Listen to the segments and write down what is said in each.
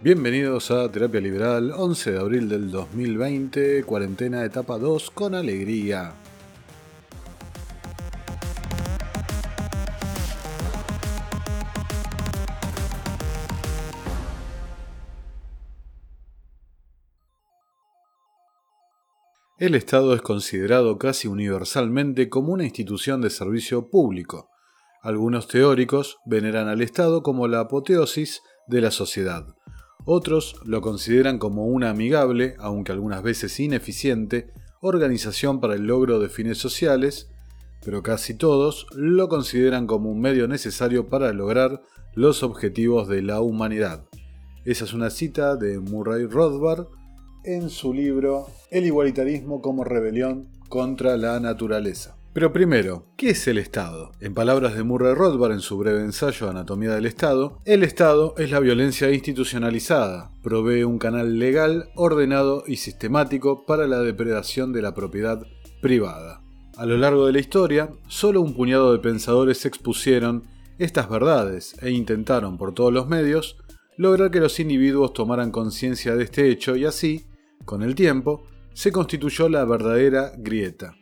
Bienvenidos a Terapia Liberal, 11 de abril del 2020, cuarentena etapa 2 con alegría. El Estado es considerado casi universalmente como una institución de servicio público. Algunos teóricos veneran al Estado como la apoteosis de la sociedad. Otros lo consideran como una amigable, aunque algunas veces ineficiente, organización para el logro de fines sociales, pero casi todos lo consideran como un medio necesario para lograr los objetivos de la humanidad. Esa es una cita de Murray Rothbard en su libro El igualitarismo como rebelión contra la naturaleza. Pero primero, ¿qué es el Estado? En palabras de Murray Rothbard en su breve ensayo Anatomía del Estado, el Estado es la violencia institucionalizada, provee un canal legal, ordenado y sistemático para la depredación de la propiedad privada. A lo largo de la historia, solo un puñado de pensadores expusieron estas verdades e intentaron por todos los medios lograr que los individuos tomaran conciencia de este hecho y así con el tiempo, se constituyó la verdadera grieta,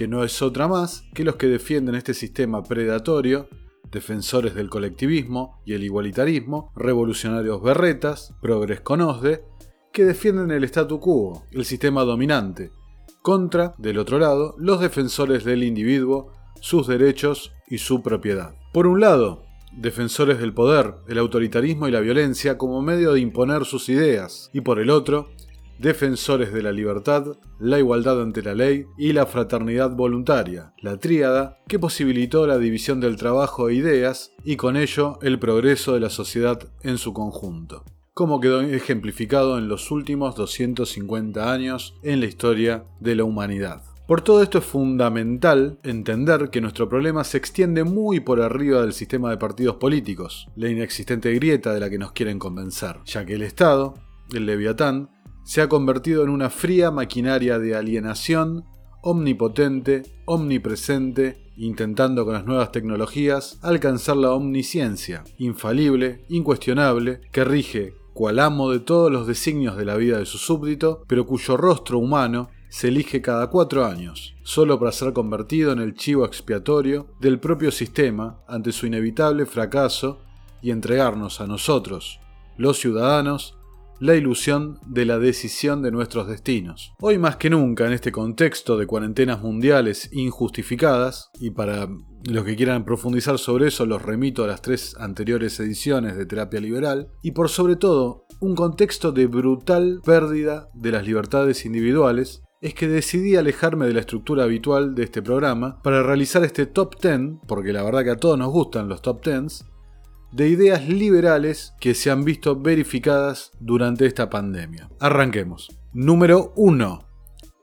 que no es otra más que los que defienden este sistema predatorio, defensores del colectivismo y el igualitarismo, revolucionarios berretas, progres con OSDE, que defienden el statu quo, el sistema dominante, contra, del otro lado, los defensores del individuo, sus derechos y su propiedad. Por un lado, defensores del poder, el autoritarismo y la violencia como medio de imponer sus ideas, y por el otro, defensores de la libertad, la igualdad ante la ley y la fraternidad voluntaria, la tríada que posibilitó la división del trabajo e ideas y con ello el progreso de la sociedad en su conjunto, como quedó ejemplificado en los últimos 250 años en la historia de la humanidad. Por todo esto es fundamental entender que nuestro problema se extiende muy por arriba del sistema de partidos políticos, la inexistente grieta de la que nos quieren convencer, ya que el Estado, el leviatán, se ha convertido en una fría maquinaria de alienación, omnipotente, omnipresente, intentando con las nuevas tecnologías alcanzar la omnisciencia, infalible, incuestionable, que rige cual amo de todos los designios de la vida de su súbdito, pero cuyo rostro humano se elige cada cuatro años, solo para ser convertido en el chivo expiatorio del propio sistema ante su inevitable fracaso y entregarnos a nosotros, los ciudadanos, la ilusión de la decisión de nuestros destinos. Hoy más que nunca, en este contexto de cuarentenas mundiales injustificadas, y para los que quieran profundizar sobre eso los remito a las tres anteriores ediciones de Terapia Liberal, y por sobre todo, un contexto de brutal pérdida de las libertades individuales, es que decidí alejarme de la estructura habitual de este programa para realizar este top 10, porque la verdad que a todos nos gustan los top 10, de ideas liberales que se han visto verificadas durante esta pandemia. Arranquemos. Número 1.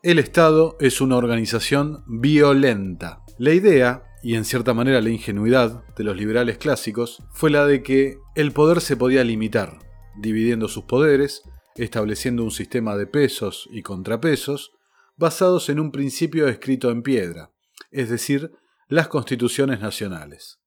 El Estado es una organización violenta. La idea, y en cierta manera la ingenuidad de los liberales clásicos, fue la de que el poder se podía limitar, dividiendo sus poderes, estableciendo un sistema de pesos y contrapesos, basados en un principio escrito en piedra, es decir, las constituciones nacionales.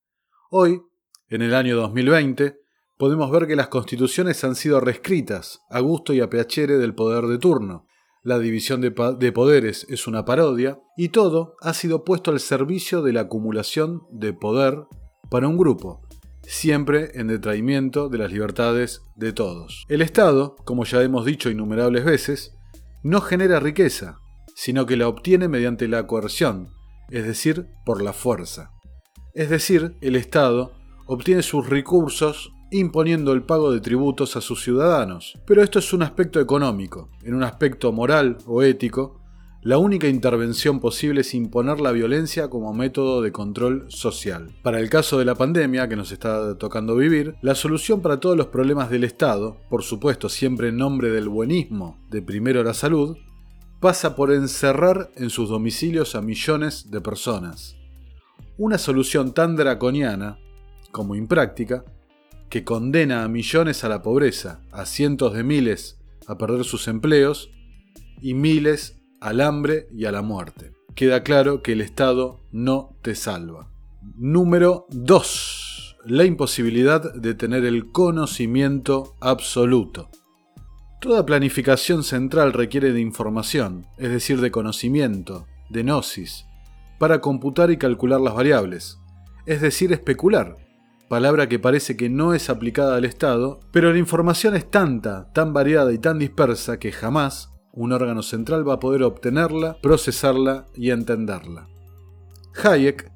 Hoy, en el año 2020, podemos ver que las constituciones han sido reescritas a gusto y a piacere del poder de turno. La división de, de, poderes es una parodia y todo ha sido puesto al servicio de la acumulación de poder para un grupo, siempre en detraimiento de las libertades de todos. El Estado, como ya hemos dicho innumerables veces, no genera riqueza, sino que la obtiene mediante la coerción, es decir, por la fuerza. Es decir, el Estado obtiene sus recursos imponiendo el pago de tributos a sus ciudadanos. Pero esto es un aspecto económico. En un aspecto moral o ético, la única intervención posible es imponer la violencia como método de control social. Para el caso de la pandemia que nos está tocando vivir, la solución para todos los problemas del Estado, por supuesto siempre en nombre del buenismo de primero la salud, pasa por encerrar en sus domicilios a millones de personas. Una solución tan draconiana como impráctica, que condena a millones a la pobreza, a cientos de miles a perder sus empleos y miles al hambre y a la muerte. Queda claro que el Estado no te salva. Número 2. la imposibilidad de tener el conocimiento absoluto. Toda planificación central requiere de información, es decir, de conocimiento, de gnosis, para computar y calcular las variables, es decir, especular, palabra que parece que no es aplicada al Estado, pero la información es tanta, tan variada y tan dispersa que jamás un órgano central va a poder obtenerla, procesarla y entenderla. Hayek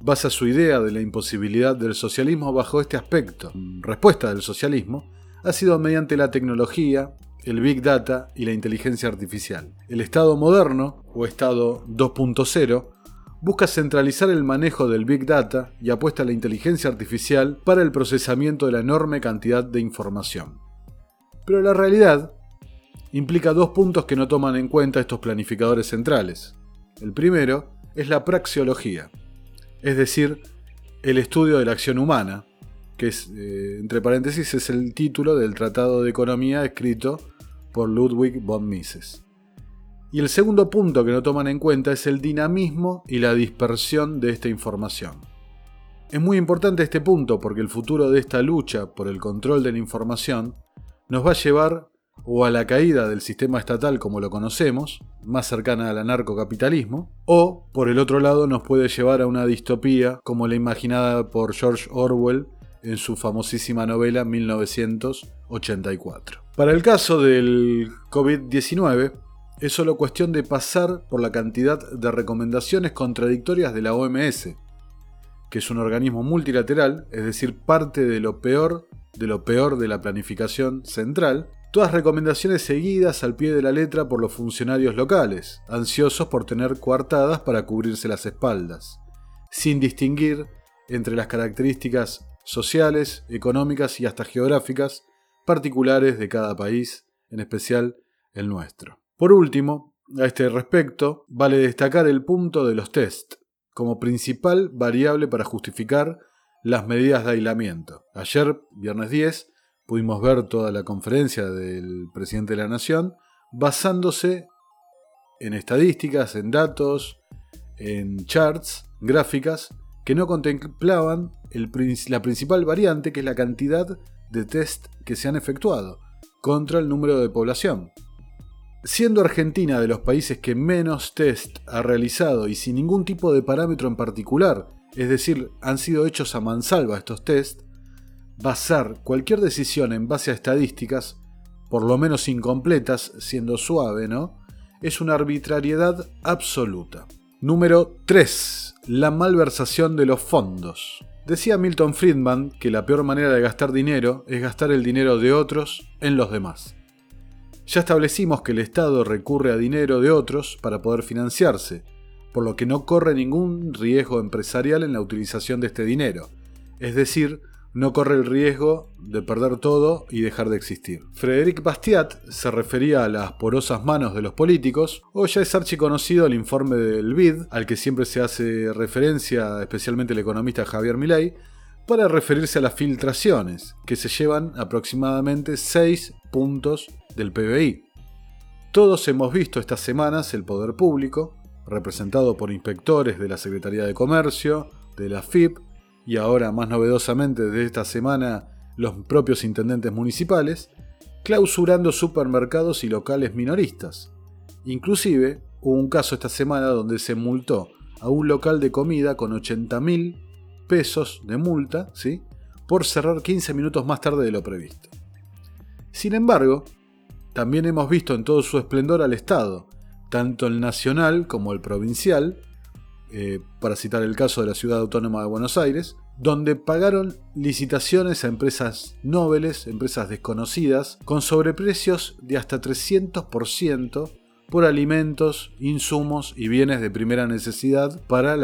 basa su idea de la imposibilidad del socialismo bajo este aspecto. Respuesta del socialismo ha sido mediante la tecnología, el Big Data y la inteligencia artificial. El Estado moderno, o Estado 2.0, busca centralizar el manejo del Big Data y apuesta a la inteligencia artificial para el procesamiento de la enorme cantidad de información. Pero la realidad implica dos puntos que no toman en cuenta estos planificadores centrales. El primero es la praxeología, es decir, el estudio de la acción humana, que es, eh, entre paréntesis, es el título del Tratado de Economía escrito por Ludwig von Mises. Y el segundo punto que no toman en cuenta es el dinamismo y la dispersión de esta información. Es muy importante este punto porque el futuro de esta lucha por el control de la información nos va a llevar o a la caída del sistema estatal como lo conocemos, más cercana al anarcocapitalismo, o por el otro lado nos puede llevar a una distopía como la imaginada por George Orwell en su famosísima novela 1984. Para el caso del COVID-19, es solo cuestión de pasar por la cantidad de recomendaciones contradictorias de la OMS, que es un organismo multilateral, es decir, parte de lo peor de lo peor de la planificación central, todas recomendaciones seguidas al pie de la letra por los funcionarios locales, ansiosos por tener coartadas para cubrirse las espaldas, sin distinguir entre las características sociales, económicas y hasta geográficas particulares de cada país, en especial el nuestro. Por último, a este respecto, vale destacar el punto de los test, como principal variable para justificar las medidas de aislamiento. Ayer, viernes 10, pudimos ver toda la conferencia del presidente de la Nación basándose en estadísticas, en datos, en charts, gráficas, que no contemplaban la principal variante, que es la cantidad de test que se han efectuado contra el número de población. Siendo Argentina de los países que menos test ha realizado y sin ningún tipo de parámetro en particular, es decir, han sido hechos a mansalva estos test, basar cualquier decisión en base a estadísticas, por lo menos incompletas, siendo suave, ¿no? Es una arbitrariedad absoluta. Número 3. La malversación de los fondos. Decía Milton Friedman que la peor manera de gastar dinero es gastar el dinero de otros en los demás. Ya establecimos que el Estado recurre a dinero de otros para poder financiarse, por lo que no corre ningún riesgo empresarial en la utilización de este dinero, es decir, no corre el riesgo de perder todo y dejar de existir. Frédéric Bastiat se refería a las porosas manos de los políticos, o ya es archiconocido el informe del BID, al que siempre se hace referencia, especialmente el economista Javier Milei, para referirse a las filtraciones, que se llevan aproximadamente 6 puntos del PBI. Todos hemos visto estas semanas el poder público, representado por inspectores de la Secretaría de Comercio, de la FIP, y ahora más novedosamente de esta semana los propios intendentes municipales, clausurando supermercados y locales minoristas. Inclusive hubo un caso esta semana donde se multó a un local de comida con 80 mil pesos de multa, ¿sí? por cerrar 15 minutos más tarde de lo previsto. Sin embargo, también hemos visto en todo su esplendor al Estado, tanto el nacional como el provincial, eh, para citar el caso de la Ciudad Autónoma de Buenos Aires, donde pagaron licitaciones a empresas nobles, empresas desconocidas, con sobreprecios de hasta 300% por alimentos, insumos y bienes de primera necesidad para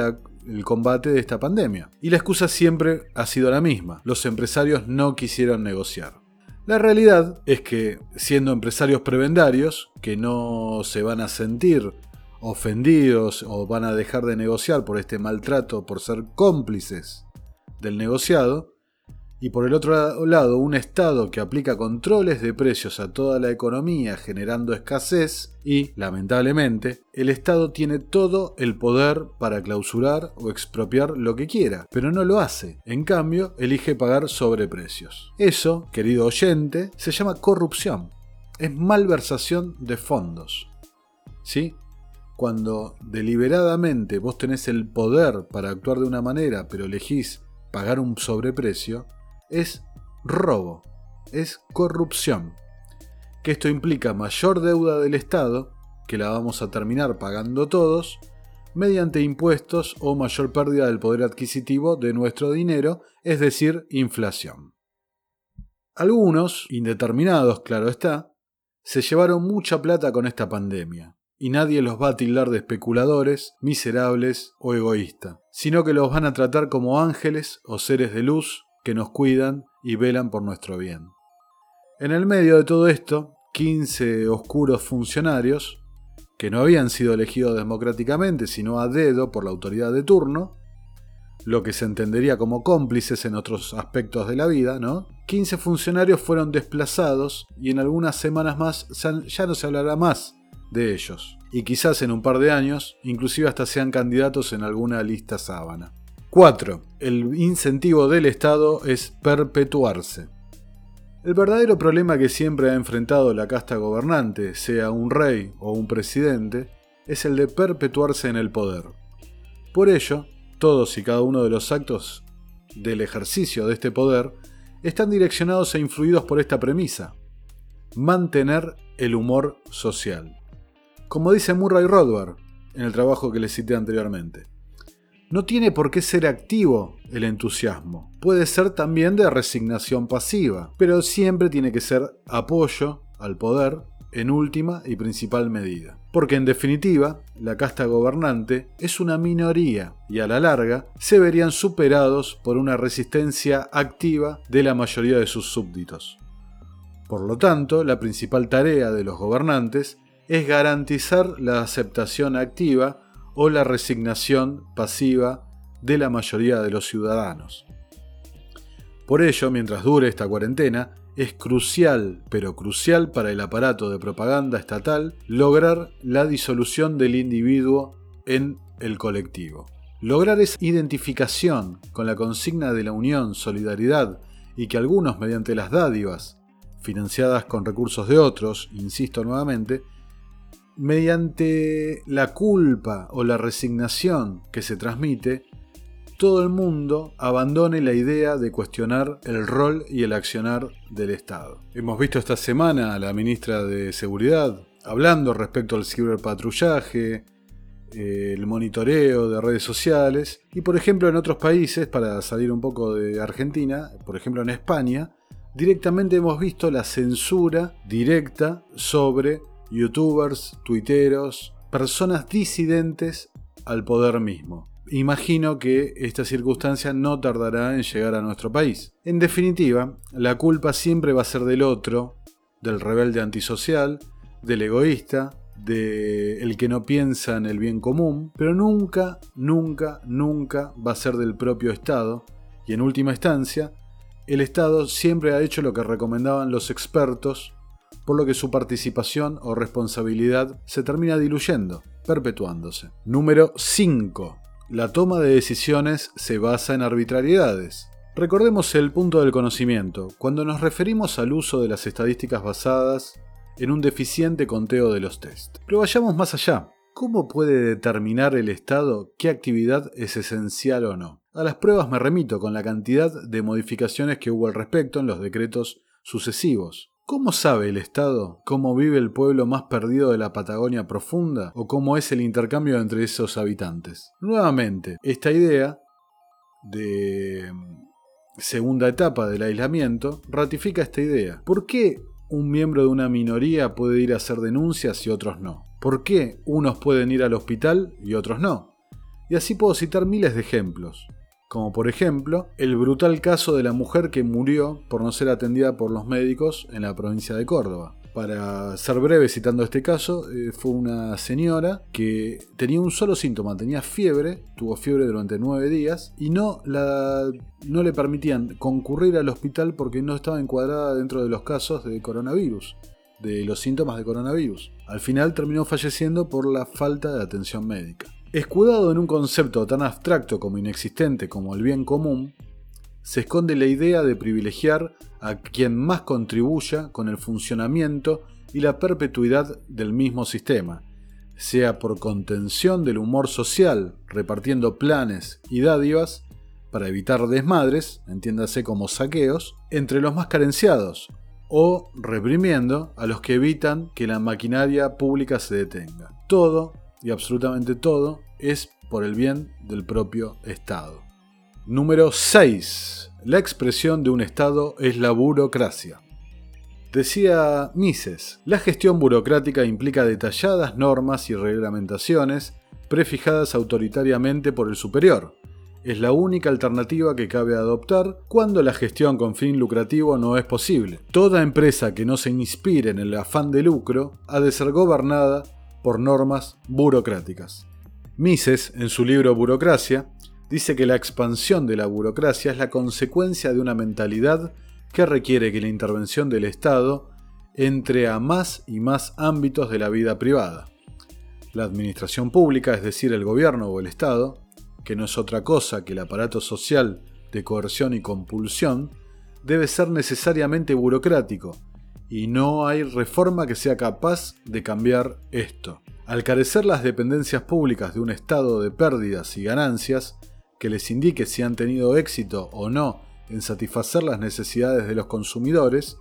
el combate de esta pandemia. Y la excusa siempre ha sido la misma, los empresarios no quisieron negociar. La realidad es que, siendo empresarios prebendarios, que no se van a sentir ofendidos o van a dejar de negociar por este maltrato, por ser cómplices del negociado, y por el otro lado un Estado que aplica controles de precios a toda la economía generando escasez y, lamentablemente, el Estado tiene todo el poder para clausurar o expropiar lo que quiera, pero no lo hace. En cambio, elige pagar sobreprecios. Eso, querido oyente, se llama corrupción. Es malversación de fondos. ¿Sí? Cuando deliberadamente vos tenés el poder para actuar de una manera, pero elegís pagar un sobreprecio, es robo, es corrupción. Que esto implica mayor deuda del Estado, que la vamos a terminar pagando todos, mediante impuestos o mayor pérdida del poder adquisitivo de nuestro dinero, es decir, inflación. Algunos, indeterminados claro está, se llevaron mucha plata con esta pandemia, y nadie los va a tildar de especuladores, miserables o egoístas, sino que los van a tratar como ángeles o seres de luz que nos cuidan y velan por nuestro bien. En el medio de todo esto, 15 oscuros funcionarios, que no habían sido elegidos democráticamente, sino a dedo por la autoridad de turno, lo que se entendería como cómplices en otros aspectos de la vida, ¿no? 15 funcionarios fueron desplazados y en algunas semanas más ya no se hablará más de ellos. Y quizás en un par de años, inclusive hasta sean candidatos en alguna lista sábana. 4. El incentivo del Estado es perpetuarse. El verdadero problema que siempre ha enfrentado la casta gobernante, sea un rey o un presidente, es el de perpetuarse en el poder. Por ello, todos y cada uno de los actos del ejercicio de este poder están direccionados e influidos por esta premisa, mantener el humor social. Como dice Murray Rothbard en el trabajo que le cité anteriormente. No tiene por qué ser activo el entusiasmo. Puede ser también de resignación pasiva, pero siempre tiene que ser apoyo al poder en última y principal medida. Porque en definitiva, la casta gobernante es una minoría y a la larga se verían superados por una resistencia activa de la mayoría de sus súbditos. Por lo tanto, la principal tarea de los gobernantes es garantizar la aceptación activa o la resignación pasiva de la mayoría de los ciudadanos. Por ello, mientras dure esta cuarentena, es crucial, pero crucial para el aparato de propaganda estatal, lograr la disolución del individuo en el colectivo. Lograr esa identificación con la consigna de la unión, solidaridad y que algunos mediante las dádivas, financiadas con recursos de otros, insisto nuevamente, mediante la culpa o la resignación que se transmite, todo el mundo abandone la idea de cuestionar el rol y el accionar del Estado. Hemos visto esta semana a la ministra de Seguridad hablando respecto al ciberpatrullaje, el monitoreo de redes sociales y por ejemplo en otros países, para salir un poco de Argentina, por ejemplo en España, directamente hemos visto la censura directa sobre youtubers, tuiteros, personas disidentes al poder mismo. Imagino que esta circunstancia no tardará en llegar a nuestro país. En definitiva, la culpa siempre va a ser del otro, del rebelde antisocial, del egoísta, del que no piensa en el bien común, pero nunca, nunca, nunca va a ser del propio Estado, y en última instancia, el Estado siempre ha hecho lo que recomendaban los expertos por lo que su participación o responsabilidad se termina diluyendo, perpetuándose. Número 5. La toma de decisiones se basa en arbitrariedades. Recordemos el punto del conocimiento, cuando nos referimos al uso de las estadísticas basadas en un deficiente conteo de los test. Pero vayamos más allá. ¿Cómo puede determinar el Estado qué actividad es esencial o no? A las pruebas me remito con la cantidad de modificaciones que hubo al respecto en los decretos sucesivos. ¿Cómo sabe el Estado cómo vive el pueblo más perdido de la Patagonia profunda o cómo es el intercambio entre esos habitantes? Nuevamente, esta idea de segunda etapa del aislamiento ratifica esta idea. ¿Por qué un miembro de una minoría puede ir a hacer denuncias y otros no? ¿Por qué unos pueden ir al hospital y otros no? Y así puedo citar miles de ejemplos como por ejemplo el brutal caso de la mujer que murió por no ser atendida por los médicos en la provincia de Córdoba. Para ser breve citando este caso, eh, fue una señora que tenía un solo síntoma, tenía fiebre, tuvo fiebre durante nueve días y no, la, no le permitían concurrir al hospital porque no estaba encuadrada dentro de los casos de coronavirus, de los síntomas de coronavirus. Al final terminó falleciendo por la falta de atención médica. Escudado en un concepto tan abstracto como inexistente como el bien común, se esconde la idea de privilegiar a quien más contribuya con el funcionamiento y la perpetuidad del mismo sistema, sea por contención del humor social, repartiendo planes y dádivas para evitar desmadres, entiéndase como saqueos, entre los más carenciados, o reprimiendo a los que evitan que la maquinaria pública se detenga. Todo, y absolutamente todo, es por el bien del propio Estado. Número 6. La expresión de un Estado es la burocracia. Decía Mises, la gestión burocrática implica detalladas normas y reglamentaciones prefijadas autoritariamente por el superior. Es la única alternativa que cabe adoptar cuando la gestión con fin lucrativo no es posible. Toda empresa que no se inspire en el afán de lucro ha de ser gobernada por normas burocráticas. Mises, en su libro Burocracia, dice que la expansión de la burocracia es la consecuencia de una mentalidad que requiere que la intervención del Estado entre a más y más ámbitos de la vida privada. La administración pública, es decir, el gobierno o el Estado, que no es otra cosa que el aparato social de coerción y compulsión, debe ser necesariamente burocrático, y no hay reforma que sea capaz de cambiar esto. Al carecer las dependencias públicas de un estado de pérdidas y ganancias, que les indique si han tenido éxito o no en satisfacer las necesidades de los consumidores,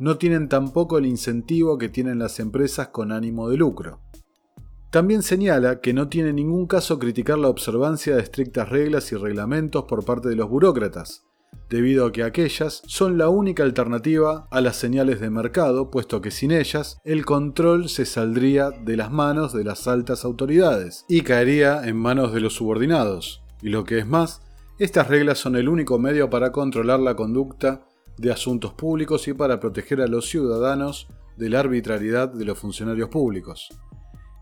no tienen tampoco el incentivo que tienen las empresas con ánimo de lucro. También señala que no tiene ningún caso criticar la observancia de estrictas reglas y reglamentos por parte de los burócratas, debido a que aquellas son la única alternativa a las señales de mercado, puesto que sin ellas el control se saldría de las manos de las altas autoridades y caería en manos de los subordinados, y lo que es más, estas reglas son el único medio para controlar la conducta de asuntos públicos y para proteger a los ciudadanos de la arbitrariedad de los funcionarios públicos.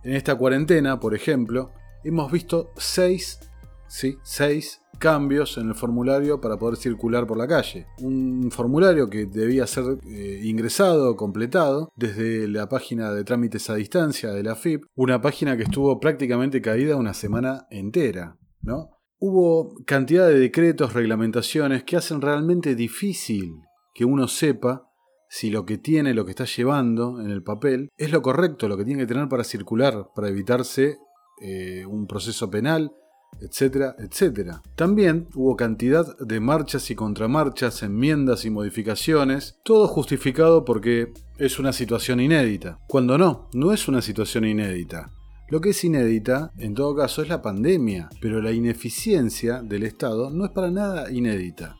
En esta cuarentena, por ejemplo, hemos visto seis, sí, seis cambios en el formulario para poder circular por la calle. Un formulario que debía ser eh, ingresado, completado, desde la página de trámites a distancia de la FIP, una página que estuvo prácticamente caída una semana entera, ¿no? hubo cantidad de decretos, reglamentaciones que hacen realmente difícil que uno sepa si lo que tiene, lo que está llevando en el papel, es lo correcto, lo que tiene que tener para circular, para evitarse eh, un proceso penal, etcétera, etcétera. También hubo cantidad de marchas y contramarchas, enmiendas y modificaciones, todo justificado porque es una situación inédita. Cuando no, no es una situación inédita. Lo que es inédita, en todo caso, es la pandemia, pero la ineficiencia del Estado no es para nada inédita.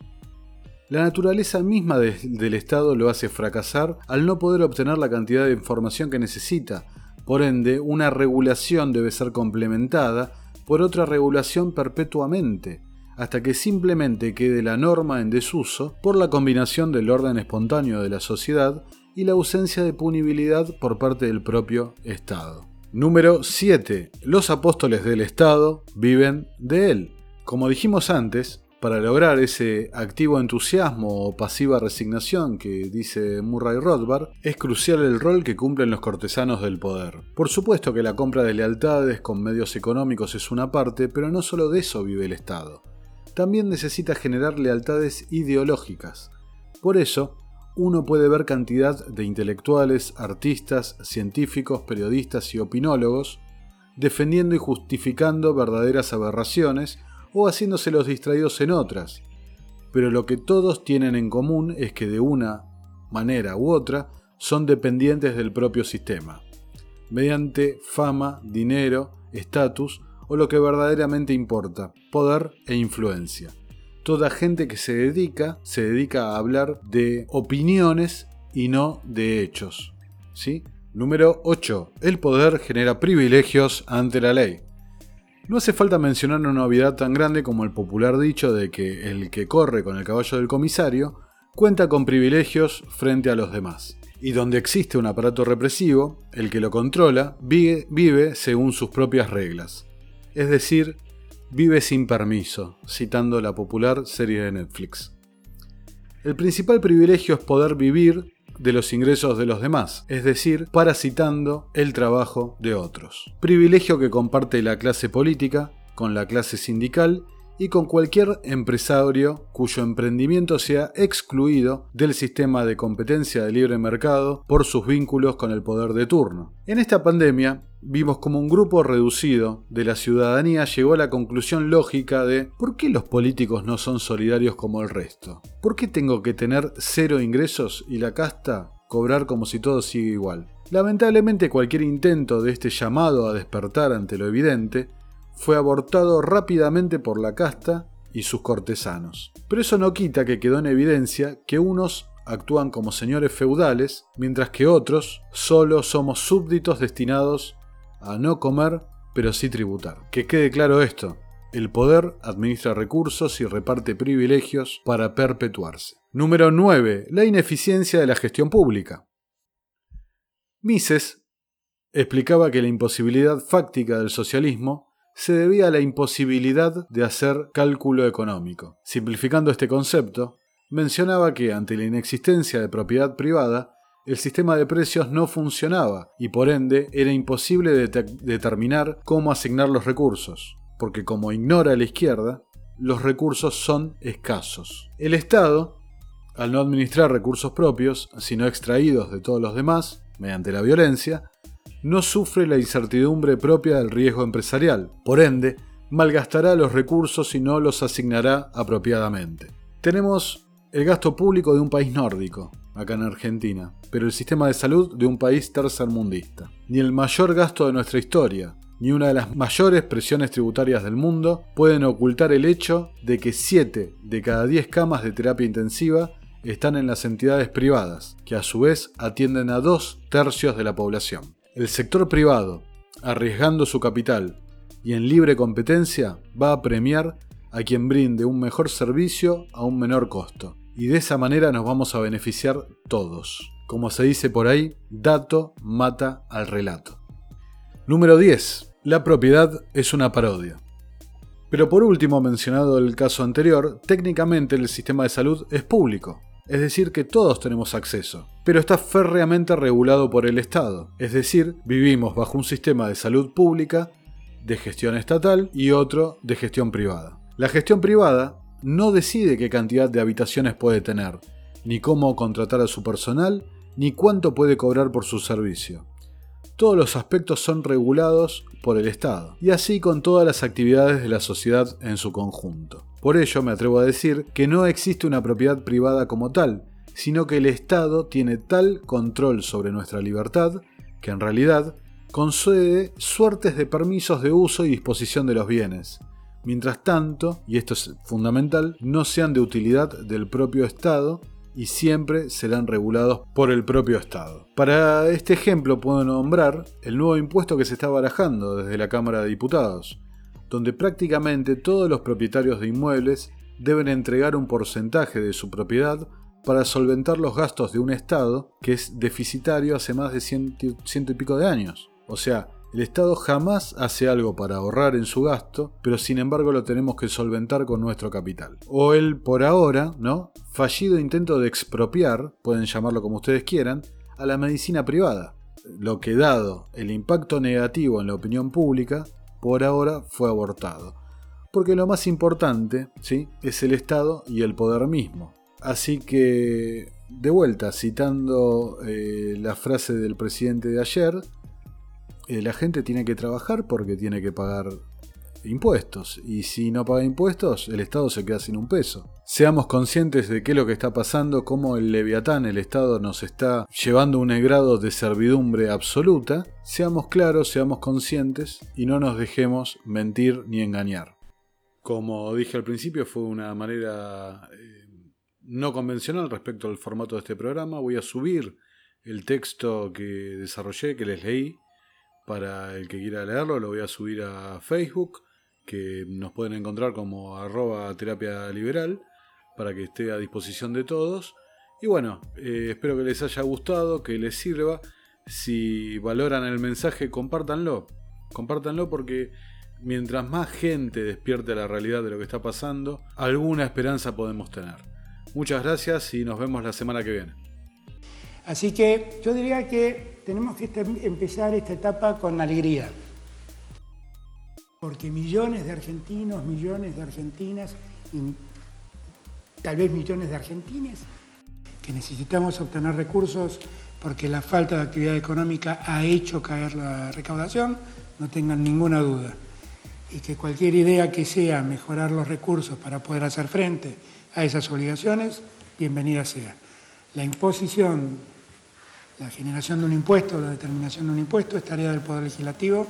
La naturaleza misma del Estado lo hace fracasar al no poder obtener la cantidad de información que necesita. Por ende, una regulación debe ser complementada por otra regulación perpetuamente, hasta que simplemente quede la norma en desuso por la combinación del orden espontáneo de la sociedad y la ausencia de punibilidad por parte del propio Estado. Número 7. Los apóstoles del Estado viven de él. Como dijimos antes, para lograr ese activo entusiasmo o pasiva resignación que dice Murray Rothbard, es crucial el rol que cumplen los cortesanos del poder. Por supuesto que la compra de lealtades con medios económicos es una parte, pero no solo de eso vive el Estado. También necesita generar lealtades ideológicas. Por eso, uno puede ver cantidad de intelectuales, artistas, científicos, periodistas y opinólogos defendiendo y justificando verdaderas aberraciones o haciéndose los distraídos en otras. Pero lo que todos tienen en común es que de una manera u otra son dependientes del propio sistema, mediante fama, dinero, estatus o lo que verdaderamente importa, poder e influencia toda gente que se dedica, se dedica a hablar de opiniones y no de hechos. ¿sí? Número 8. El poder genera privilegios ante la ley. No hace falta mencionar una novedad tan grande como el popular dicho de que el que corre con el caballo del comisario cuenta con privilegios frente a los demás. Y donde existe un aparato represivo, el que lo controla vive, vive según sus propias reglas. Es decir, vive sin permiso, citando la popular serie de Netflix. El principal privilegio es poder vivir de los ingresos de los demás, es decir, parasitando el trabajo de otros. Privilegio que comparte la clase política con la clase sindical y con cualquier empresario cuyo emprendimiento sea excluido del sistema de competencia de libre mercado por sus vínculos con el poder de turno. En esta pandemia, vimos como un grupo reducido de la ciudadanía llegó a la conclusión lógica de ¿por qué los políticos no son solidarios como el resto? ¿Por qué tengo que tener cero ingresos y la casta cobrar como si todo sigue igual? Lamentablemente cualquier intento de este llamado a despertar ante lo evidente fue abortado rápidamente por la casta y sus cortesanos. Pero eso no quita que quedó en evidencia que unos actúan como señores feudales, mientras que otros solo somos súbditos destinados a no comer, pero sí tributar. Que quede claro esto, el poder administra recursos y reparte privilegios para perpetuarse. Número 9. La ineficiencia de la gestión pública. Mises explicaba que la imposibilidad fáctica del socialismo se debía a la imposibilidad de hacer cálculo económico. Simplificando este concepto, mencionaba que ante la inexistencia de propiedad privada, el sistema de precios no funcionaba y por ende era imposible determinar cómo asignar los recursos, porque como ignora la izquierda, los recursos son escasos. El Estado, al no administrar recursos propios, sino extraídos de todos los demás, mediante la violencia, no sufre la incertidumbre propia del riesgo empresarial, por ende, malgastará los recursos y no los asignará apropiadamente. Tenemos el gasto público de un país nórdico, acá en Argentina, pero el sistema de salud de un país tercermundista. Ni el mayor gasto de nuestra historia, ni una de las mayores presiones tributarias del mundo pueden ocultar el hecho de que 7 de cada 10 camas de terapia intensiva están en las entidades privadas, que a su vez atienden a dos tercios de la población. El sector privado, arriesgando su capital y en libre competencia, va a premiar a quien brinde un mejor servicio a un menor costo y de esa manera nos vamos a beneficiar todos. Como se dice por ahí, dato mata al relato. Número 10. La propiedad es una parodia. Pero por último, mencionado el caso anterior, técnicamente el sistema de salud es público, es decir, que todos tenemos acceso, pero está férreamente regulado por el Estado, es decir, vivimos bajo un sistema de salud pública, de gestión estatal y otro de gestión privada. La gestión privada no decide qué cantidad de habitaciones puede tener, ni cómo contratar a su personal, ni cuánto puede cobrar por su servicio. Todos los aspectos son regulados por el Estado, y así con todas las actividades de la sociedad en su conjunto. Por ello me atrevo a decir que no existe una propiedad privada como tal, sino que el Estado tiene tal control sobre nuestra libertad que en realidad concede suertes de permisos de uso y disposición de los bienes, Mientras tanto, y esto es fundamental, no sean de utilidad del propio Estado y siempre serán regulados por el propio Estado. Para este ejemplo puedo nombrar el nuevo impuesto que se está barajando desde la Cámara de Diputados, donde prácticamente todos los propietarios de inmuebles deben entregar un porcentaje de su propiedad para solventar los gastos de un Estado que es deficitario hace más de ciento, y pico de años. O sea, el Estado jamás hace algo para ahorrar en su gasto, pero sin embargo lo tenemos que solventar con nuestro capital. O el, por ahora, ¿no? Fallido intento de expropiar, pueden llamarlo como ustedes quieran, a la medicina privada. Lo que dado el impacto negativo en la opinión pública, por ahora fue abortado. Porque lo más importante, ¿sí? Es el Estado y el poder mismo. Así que, de vuelta, citando eh, la frase del presidente de ayer, la gente tiene que trabajar porque tiene que pagar impuestos. Y si no paga impuestos, el Estado se queda sin un peso. Seamos conscientes de qué es lo que está pasando, cómo el leviatán, el Estado, nos está llevando un grado de servidumbre absoluta. Seamos claros, seamos conscientes y no nos dejemos mentir ni engañar. Como dije al principio, fue una manera eh, no convencional respecto al formato de este programa. Voy a subir el texto que desarrollé, que les leí, para el que quiera leerlo, lo voy a subir a Facebook, que nos pueden encontrar como arroba terapia liberal, para que esté a disposición de todos. Y bueno, eh, espero que les haya gustado, que les sirva. Si valoran el mensaje, compártanlo. Compártanlo porque mientras más gente despierte la realidad de lo que está pasando, alguna esperanza podemos tener. Muchas gracias y nos vemos la semana que viene. Así que yo diría que tenemos que empezar esta etapa con alegría, porque millones de argentinos, millones de argentinas, tal vez millones de argentines, que necesitamos obtener recursos porque la falta de actividad económica ha hecho caer la recaudación, no tengan ninguna duda. Y que cualquier idea que sea mejorar los recursos para poder hacer frente a esas obligaciones, bienvenida sea. La imposición, la generación de un impuesto, la determinación de un impuesto es tarea del Poder Legislativo